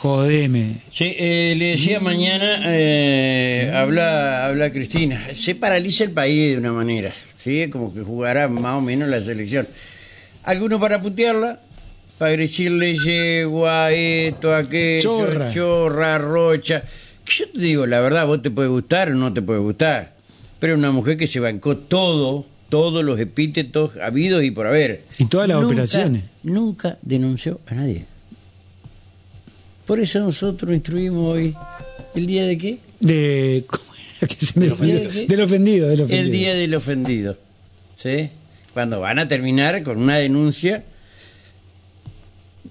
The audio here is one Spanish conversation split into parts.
Jodeme. Sí, eh, le decía mañana, eh, habla, habla Cristina, se paraliza el país de una manera, ¿sí? Como que jugará más o menos la selección. Algunos para putearla, para decirle yegua, esto, aquello, Chorra. chorra, rocha. Que yo te digo, la verdad, vos te puede gustar o no te puede gustar, pero una mujer que se bancó todo, todos los epítetos habidos y por haber. Y todas las Nunca- operaciones. Nunca denunció a nadie. Por eso nosotros instruimos hoy el día de qué? De. ¿cómo era que se me ¿Del olvidó? ofendido? Del ofendido, del ofendido. El día del ofendido. ¿Sí? Cuando van a terminar con una denuncia.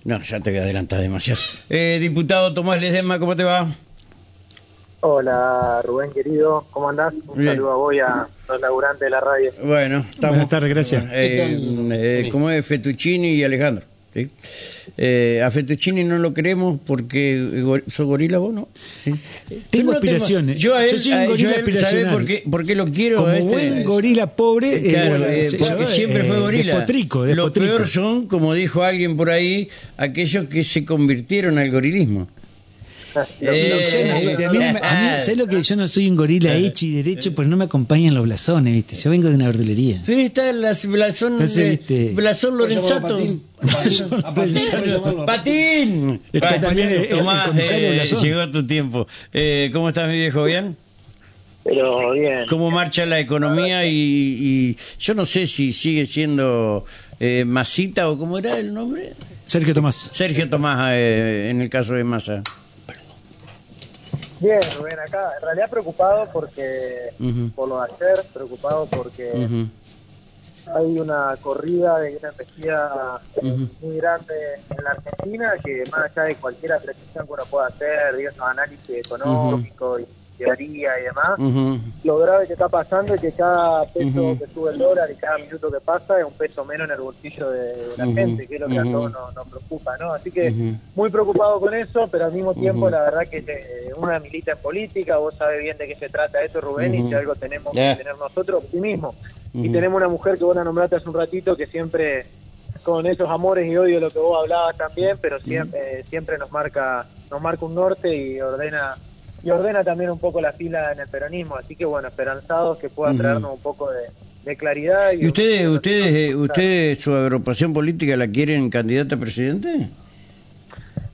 No, ya te voy a adelantar demasiado. Eh, diputado Tomás Ledesma, ¿cómo te va? Hola Rubén querido, ¿cómo andás? Un Bien. saludo a vos y a los laburantes de la radio. Bueno, estamos. Buenas tardes, gracias. Eh, eh, ¿Cómo es Fettuccini y Alejandro? ¿Sí? Eh, a Fettuccini no lo queremos porque. eh, ¿Sos gorila vos, no? Sí. Tengo aspiraciones. Yo a él, Yo soy un a- yo gorila a él, ¿sabe aspiracional. por qué, por qué lo quiero? Como este? buen gorila pobre, eh, Claro, eh, porque siempre eh, fue gorila. Despotrico, Lo despotrico. peor son, como dijo alguien por ahí, aquellos que se convirtieron al gorilismo. Eh, Yo no, viste, a mí a ¿sabés lo que yo no soy un gorila hecho y derecho? Pues no me acompañan los blasones, ¿viste? Yo vengo de una verdulería. Pero está el blasón, Entonces, viste, blasón Lorenzato. Patín. A Patín, puede llamarlo. Patín. Está Bueno, también el- el Tomás, comisario eh, llegó tu tiempo. Eh, ¿Cómo estás, mi viejo? ¿Bien? Pero bien, ¿Cómo marcha la economía? Y, y yo no sé si sigue siendo eh, Masita o cómo era el nombre. Sergio Tomás. Sergio Tomás, eh, en el caso de Massa. Bien Rubén acá, en realidad preocupado porque, por lo de ayer, preocupado porque hay una corrida de una embestida muy grande en la Argentina que más allá de cualquier apreciación que uno pueda hacer, digamos, análisis económico y teoría y demás, lo grave que está pasando es que cada peso que sube el dólar y cada minuto que pasa es un peso menos en el bolsillo de, de la gente, que es lo que a todos nos, nos preocupa, ¿no? Así que muy preocupado con eso, pero al mismo tiempo la verdad que eh, una milita en política, vos sabés bien de qué se trata eso, Rubén, y si algo tenemos que tener nosotros, optimismo. Y tenemos una mujer que vos la nombraste hace un ratito que siempre con esos amores y odio de lo que vos hablabas también, pero siempre, eh, siempre nos marca nos marca un norte y ordena y ordena también un poco la fila en el peronismo, así que bueno, esperanzados que pueda traernos un poco de, de claridad. ¿Y ustedes, un- ustedes, eh, ustedes, su agrupación política la quieren candidata a presidente?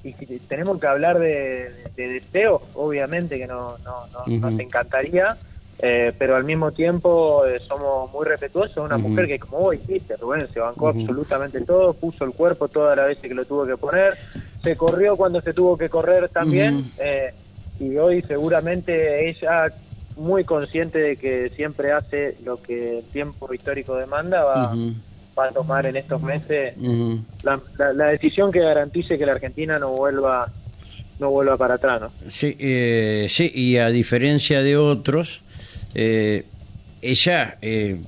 y tenemos que hablar de, de deseos, obviamente que no, no, no- nos encantaría, eh, pero al mismo tiempo eh, somos muy respetuosos. Una mujer que, como vos dijiste, Rubén, se bancó absolutamente todo, puso el cuerpo todas las veces que lo tuvo que poner, se corrió cuando se tuvo que correr también, eh, y hoy seguramente ella, muy consciente de que siempre hace lo que el tiempo histórico demanda, va, a tomar en estos meses la- la decisión que garantice que la Argentina no vuelva no vuelva para atrás, ¿no? Sí, eh, sí, y a diferencia de otros, eh, ella eh,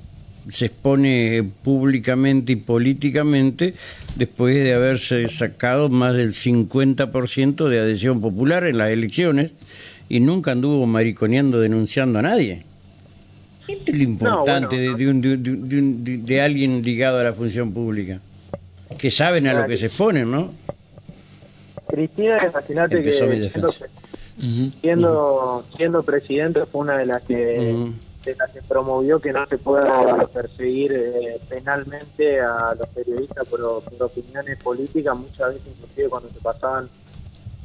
se expone públicamente y políticamente después de haberse sacado más del 50% de adhesión popular en las elecciones y nunca anduvo mariconeando denunciando a nadie. Esto es lo importante bueno, de, de un- de un- de un- de- de alguien ligado a la función pública, que saben a lo que se exponen, ¿no? Cristina, imagínate que Empezó mi siendo, defensa. Ujú. siendo, siendo presidente fue una de las que. De las que promovió que no se pueda perseguir eh, penalmente a los periodistas por, por opiniones políticas, muchas veces inclusive cuando se pasaban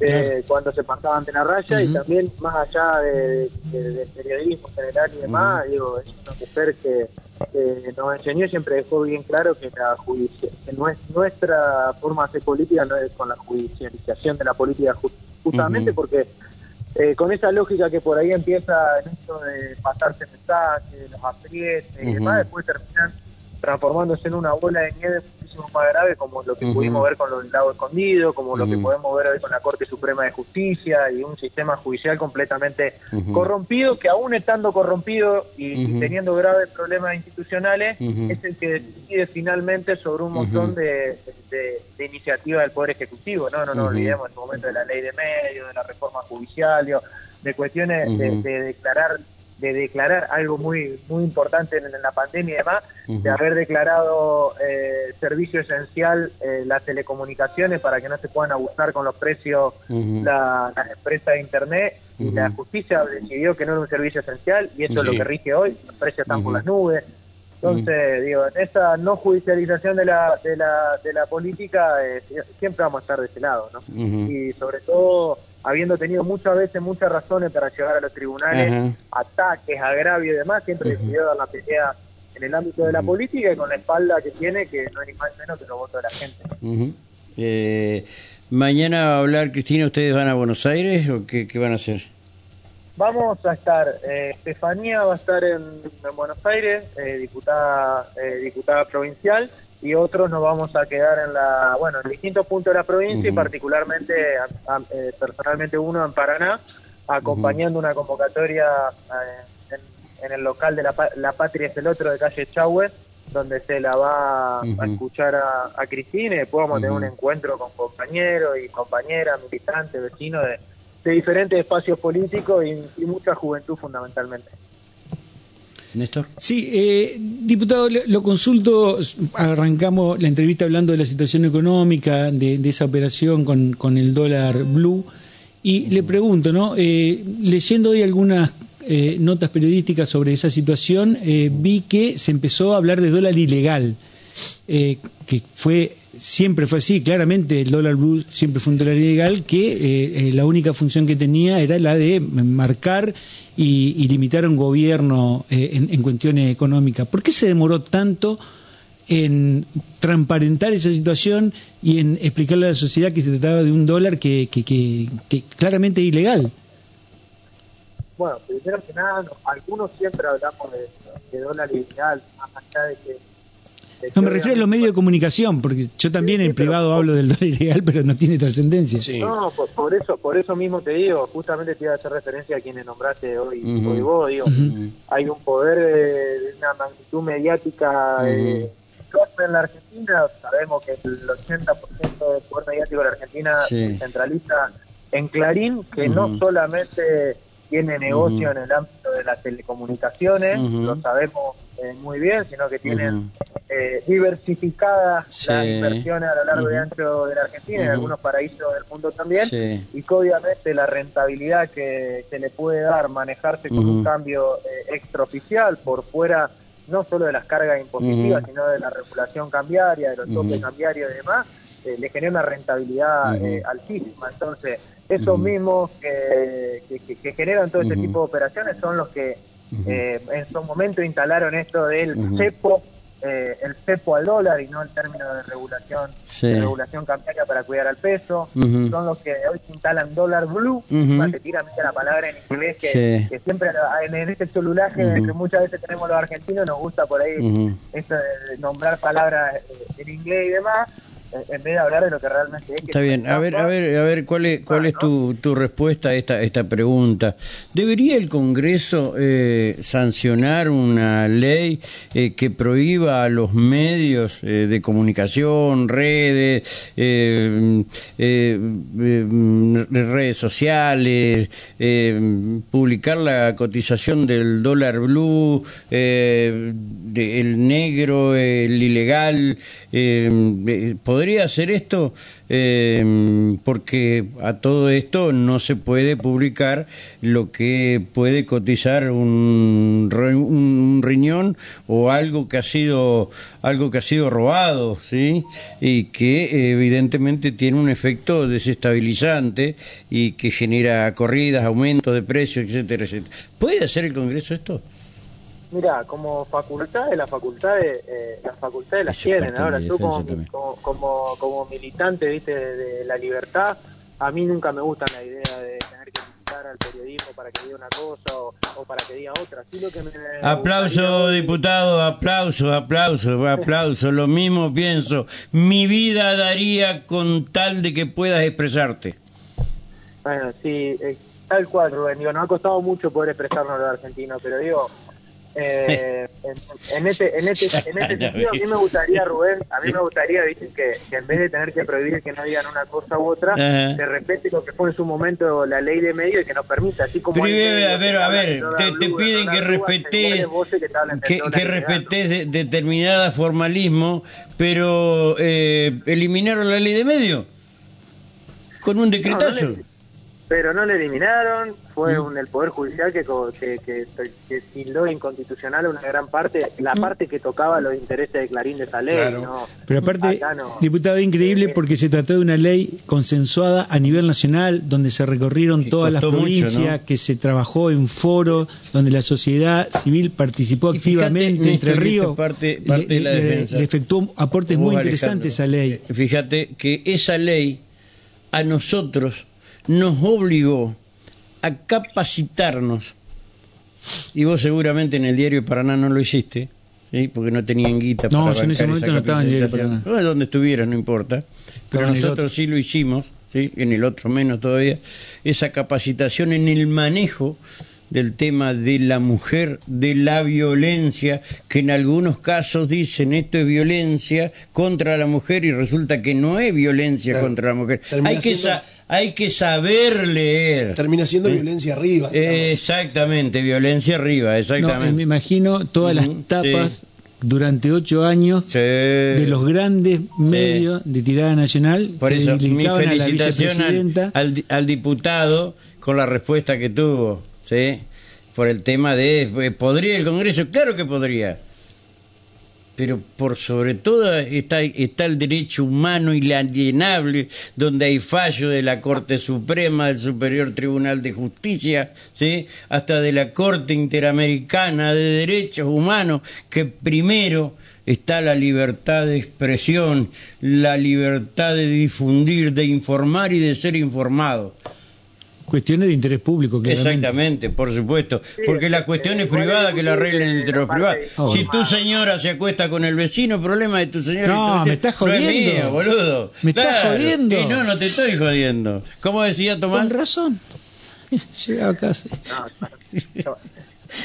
eh, cuando se pasaban de la raya y también más allá de, de- del periodismo general y demás, digo, es una mujer que, que nos enseñó y siempre dejó bien claro que la que nues- nuestra forma de hacer política no es con la judicialización de la política ju- justamente porque eh, con esa lógica que por ahí empieza el hecho de pasarse mensajes, los aprietes y Ujú. demás, después terminan transformándose en una bola de nieve muchísimo más grave como lo que pudimos ver con los lago escondido, como lo que podemos ver hoy con la Corte Suprema de Justicia y un sistema judicial completamente corrompido que aún estando corrompido y, teniendo graves problemas institucionales es el que decide finalmente sobre un montón de, de, de iniciativas del Poder Ejecutivo. No, no nos olvidemos en su momento de la ley de medios, de la reforma judicial, digo, de cuestiones de declarar de declarar algo muy muy importante en, la pandemia y demás, de haber declarado eh, servicio esencial eh, las telecomunicaciones para que no se puedan abusar con los precios las empresas de Internet. Y la justicia decidió que no era un servicio esencial y eso es lo que rige hoy, los precios están por las nubes. Entonces, digo, en esa no judicialización de la, de la, de la política, eh, siempre vamos a estar de ese lado, ¿no? Y sobre todo habiendo tenido muchas veces muchas razones para llegar a los tribunales, ataques, agravios y demás, siempre decidió dar la pelea en el ámbito de la política y con la espalda que tiene, que no es ni más menos que los votos de la gente. eh, mañana va a hablar, Cristina, ¿ustedes van a Buenos Aires o qué, van a hacer? Vamos a estar, eh, Estefanía va a estar en, Buenos Aires, eh, diputada, eh, diputada provincial, y otros nos vamos a quedar en la, bueno, en distintos puntos de la provincia y particularmente, eh, personalmente uno en Paraná, acompañando una convocatoria eh, en, el local de la, la, Patria es el otro de calle Chahue, donde se la va a escuchar a, Cristina y después vamos a tener un encuentro con compañeros y compañeras, militantes, vecinos de, de diferentes espacios políticos y mucha juventud fundamentalmente. Néstor. Sí, eh, diputado, lo, consulto, arrancamos la entrevista hablando de la situación económica, de, esa operación con, el dólar blue, y le pregunto, ¿no? Eh, leyendo hoy algunas eh, notas periodísticas sobre esa situación, vi que se empezó a hablar de dólar ilegal, que fue siempre fue así, claramente el dólar blue siempre fue un dólar ilegal que la única función que tenía era la de marcar y, limitar a un gobierno eh, en, cuestiones económicas. ¿Por qué se demoró tanto en transparentar esa situación y en explicarle a la sociedad que se trataba de un dólar que, claramente es ilegal? Bueno, primero que nada, algunos siempre hablamos de dólar ilegal, más allá de que no, me refiero a los medios de comunicación, porque yo también en privado hablo del dólar ilegal, pero no tiene trascendencia. No, por, eso por eso mismo te digo, justamente te iba a hacer referencia a quienes nombraste hoy, hoy vos, digo, hay un poder de, una magnitud mediática eh, en la Argentina, sabemos que el 80% del poder mediático de la Argentina se centraliza en Clarín, que no solamente tiene negocio en el ámbito de las telecomunicaciones, lo sabemos eh, muy bien, sino que tienen eh, diversificadas las inversiones a lo largo y ancho de la Argentina y en algunos paraísos del mundo también, y que obviamente la rentabilidad que se le puede dar manejarse con un cambio eh, extraoficial por fuera no solo de las cargas impositivas, sino de la regulación cambiaria, de los topes cambiarios y demás, le genera una rentabilidad altísima. Entonces, esos mismos que, que, generan todo este tipo de operaciones son los que eh, en su momento instalaron esto del cepo, eh, el cepo al dólar y no el término de regulación de regulación cambiaria para cuidar al peso. Son los que hoy instalan dólar blue, se tiran la palabra en inglés que, siempre en, este celular que muchas veces tenemos los argentinos nos gusta por ahí esto de nombrar palabras eh, en inglés y demás en vez de hablar de lo que realmente es. Está bien, a ver, a ver, a ver, ¿cuál es, cuál es tu, tu respuesta a esta, esta pregunta? ¿Debería el Congreso eh, sancionar una ley eh, que prohíba a los medios eh, de comunicación, redes, redes sociales, publicar la cotización del dólar blue, el negro, el ilegal, poder podría hacer esto eh, porque a todo esto no se puede publicar lo que puede cotizar un, un riñón o algo que ha sido algo que ha sido robado, ¿sí? Y que evidentemente tiene un efecto desestabilizante y que genera corridas, aumento de precios, etcétera, etcétera. ¿Puede hacer el Congreso esto? Mira, como facultades, las facultades, eh, las facultades las tienen. Ahora, tú como, como, como, militante ¿viste? De, la libertad, a mí nunca me gusta la idea de tener que limitar al periodismo para que diga una cosa o, para que diga otra. Sí, lo que me aplauso, diputado, aplauso, aplauso, aplauso. Lo mismo pienso. Mi vida daría con tal de que puedas expresarte. Bueno, sí, tal cual, Rubén. Digo, nos ha costado mucho poder expresarnos los argentinos, pero digo Eh, en, en este, en este, en este sentido, a mí me gustaría, Rubén, a mí me gustaría, viste, que, que en vez de tener que prohibir que no digan una cosa u otra, Ajá. se respete lo que fue en su momento la ley de medio y que nos permita, así como... Pero, hay medios a ver, a ver, te, piden que respetes que que, respetes de- determinada formalismo, pero eh, eliminaron la ley de medio con un decretazo. No, no le- pero no le eliminaron, fue un, el Poder Judicial que, co- que, que, que tildó inconstitucional una gran parte, la parte que tocaba los intereses de Clarín de esa ley. Claro. ¿no? Pero aparte, no. diputado, increíble Eh, porque se trató de una ley consensuada a nivel nacional, donde se recorrieron Que todas las mucho, provincias, ¿no? que se trabajó en foros, donde la sociedad civil participó Y activamente. Entre Ríos parte- parte le, de la le- defensa. le efectuó aportes muy Alejandro, interesantes esa ley. eh, Fíjate que esa ley a nosotros nos obligó a capacitarnos. Y vos seguramente en el diario Paraná no lo hiciste, ¿sí? porque no tenían guita No, para yo en ese momento no estaba en el diario capacitación. Paraná. No, donde estuviera, no importa. Pero nosotros otro. sí lo hicimos, ¿sí? en el otro menos todavía, esa capacitación en el manejo del tema de la mujer, de la violencia, que en algunos casos dicen esto es violencia contra la mujer y resulta que no es violencia Claro. contra la mujer. Termina Hay que, siendo- sa- hay que saber leer. Termina siendo violencia arriba. digamos. Exactamente, violencia arriba, No, exactamente. me imagino todas las tapas sí. durante ocho años Sí. de los grandes medios de tirada nacional Por que eso, mi dedicaban a la felicitación vicepresidenta. al, al di- al diputado con la respuesta que tuvo, ¿sí? Por el tema de, eh, ¿podría el Congreso? Claro que podría. Pero por sobre todo está, está el derecho humano inalienable, donde hay fallo de la Corte Suprema, del Superior Tribunal de Justicia, ¿sí? hasta de la Corte Interamericana de Derechos Humanos, que primero está la libertad de expresión, la libertad de difundir, de informar y de ser informado. Cuestiones de interés público, claramente. Exactamente, por supuesto. Porque la cuestión es igual privada es que la arreglen entre los privados. Si tu señora se acuesta con el vecino, problema de tu señora. y No, me estás No es jodiendo. mío, boludo. Me estás Claro. jodiendo. Y no, no te estoy jodiendo. ¿Cómo decía Tomás? Con razón. Llegaba a casa. No,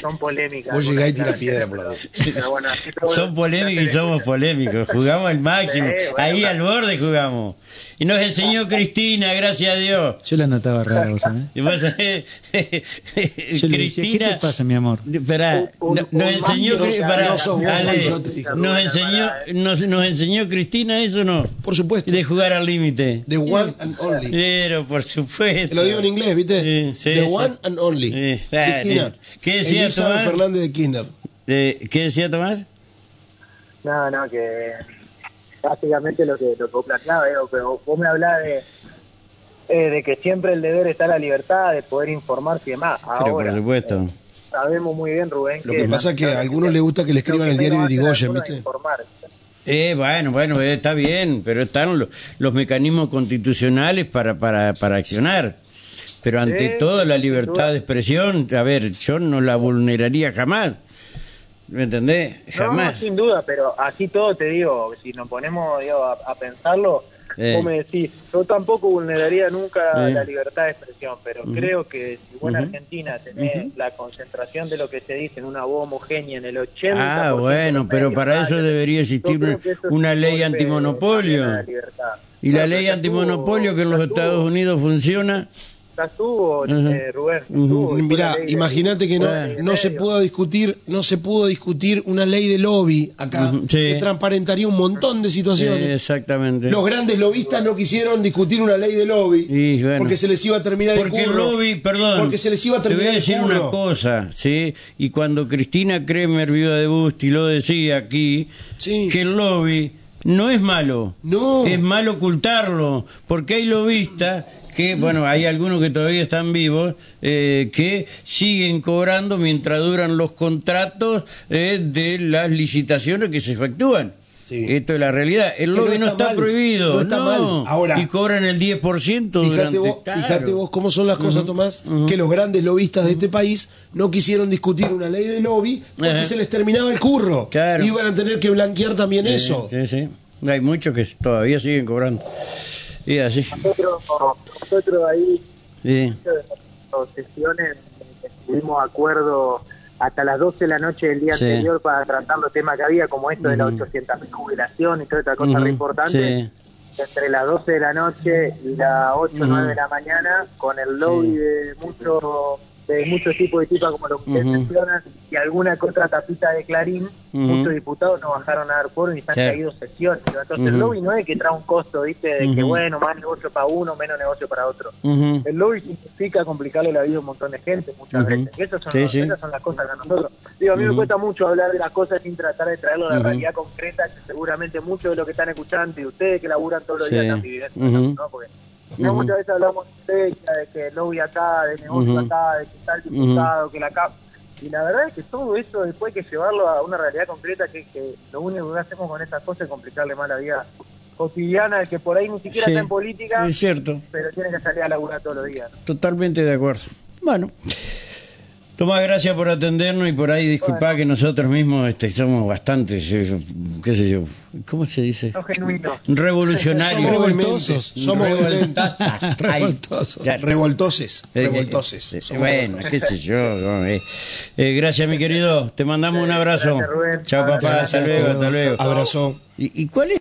son, polémicas. Vos llegás y algunas tira piedra por la bueno, Son polémicos y somos polémicos. Jugamos al máximo. Sí, bueno, Ahí claro. al borde jugamos. Y nos enseñó Cristina, gracias a Dios. Yo la notaba rara, vos sabés. Yo le decía, ¿qué te pasa, mi amor? Un- nos un enseñó pará, nos enseñó nos, nos enseñó Cristina eso no Por supuesto. de jugar al límite The one and only. pero por supuesto Te lo digo en inglés, ¿viste? Sí, sí, The sí. one and only. Sí, Cristina. ¿Qué decía Elizabeth Tomás? Fernández de Kirchner. ¿qué decía Tomás? No, no, que básicamente lo que, lo que vos planteabas, digo, pero vos me hablás de, eh, de que siempre el deber está la libertad de poder informarse y demás. pero Ahora, por supuesto sabemos muy bien, Rubén, Lo que pasa es que a algunos les gusta que le escriban el diario de Irigoyen, ¿viste? informar. Eh, bueno, bueno, eh, está bien, pero están los, los mecanismos constitucionales para, para, para accionar. Pero ante todo la libertad de expresión, a ver, yo no la vulneraría jamás. ¿Me entendés? No, Jamás. sin duda, pero así todo te digo, si nos ponemos digo, a, a pensarlo, Eh. vos me decís, yo tampoco vulneraría nunca Eh. la libertad de expresión, pero creo que si vos en. Argentina tenés la concentración de lo que se dice en una voz homogénea en el 80%. Ah, bueno, pero para eso debería existir una un ley antimonopolio. la. Y la ley antimonopolio que en los Estados Unidos funciona. Ya estuvo, Ujú. eh, Rubén. fue Mirá, imagínate que no, no se pudo discutir, no se pudo discutir una ley de lobby acá sí. que transparentaría un montón de situaciones. exactamente. Los grandes lobistas no quisieron discutir una ley de lobby Y bueno. porque se les iba a terminar Porque el el curro. lobby, perdón. Porque se les iba a Te voy terminar a decir el una cosa, ¿sí? Y cuando Cristina Kremer, viuda de Busti, lo decía aquí, Sí. que el lobby no es malo. No. Es malo ocultarlo, porque hay lobistas que, bueno, hay algunos que todavía están vivos, eh, que siguen cobrando mientras duran los contratos eh, de las licitaciones que se efectúan. Sí. Esto es la realidad. El no lobby no está prohibido. no está mal. Ahora- y cobran el 10% Fíjate durante... vos, Claro. fíjate vos cómo son las cosas, Tomás, que los grandes lobistas de este país no quisieron discutir una ley de lobby porque se les terminaba el curro. Claro. Iban a tener que blanquear también eso. Sí, sí. Hay muchos que todavía siguen cobrando. Y así. Nosotros, nosotros ahí Sí. de las sesiones estuvimos de acuerdo hasta las 12 de la noche del día Sí. anterior para tratar los temas que había, como esto de las 800.000 jubilación y toda esta cosa Ujú, re importante. sí. Entre las 12 de la noche y las 8 o Ujú. 9 de la mañana, con el lobby Sí. de muchos de muchos tipos de tipas como lo que ustedes mencionan y alguna que otra tapita de Clarín, muchos diputados no bajaron a dar quórum y se han Sí. caído sesiones. Entonces el Ujú. lobby no es que trae un costo, ¿viste? De que bueno, más negocio para uno, menos negocio para otro. El lobby significa complicarle la vida a un montón de gente muchas veces. Y esas son, Sí, los- sí. esas son las cosas que a nosotros... Digo, a mí me cuesta mucho hablar de las cosas sin tratar de traerlo a la realidad concreta, que seguramente muchos de los que están escuchando y ustedes que laburan todos los días están viviendo. ¿no? Porque no, muchas veces hablamos de que el lobby acá, de negocio acá, de que está el diputado, que la CAP... Y la verdad es que todo eso después hay que llevarlo a una realidad concreta que, que lo único que hacemos con estas cosas es complicarle más la vida cotidiana al que por ahí ni siquiera Sí. está en política, Es cierto. pero tiene que salir a laburar todos los días. ¿no? Totalmente de acuerdo. Bueno. Tomás, gracias por atendernos y por ahí disculpá que nosotros mismos este, somos bastante, yo- qué sé yo, ¿cómo se dice? No genuino. Revolucionarios. Somos revoltosos, somos Revoltosos. ya, Revoltoses, eh, revoltoses. eh, bueno, qué sé yo. eh. Eh, gracias, mi querido. Te mandamos un abrazo. Chao, papá. Gracias Hasta luego, hasta luego. Abrazo. ¿Y, y cuál es?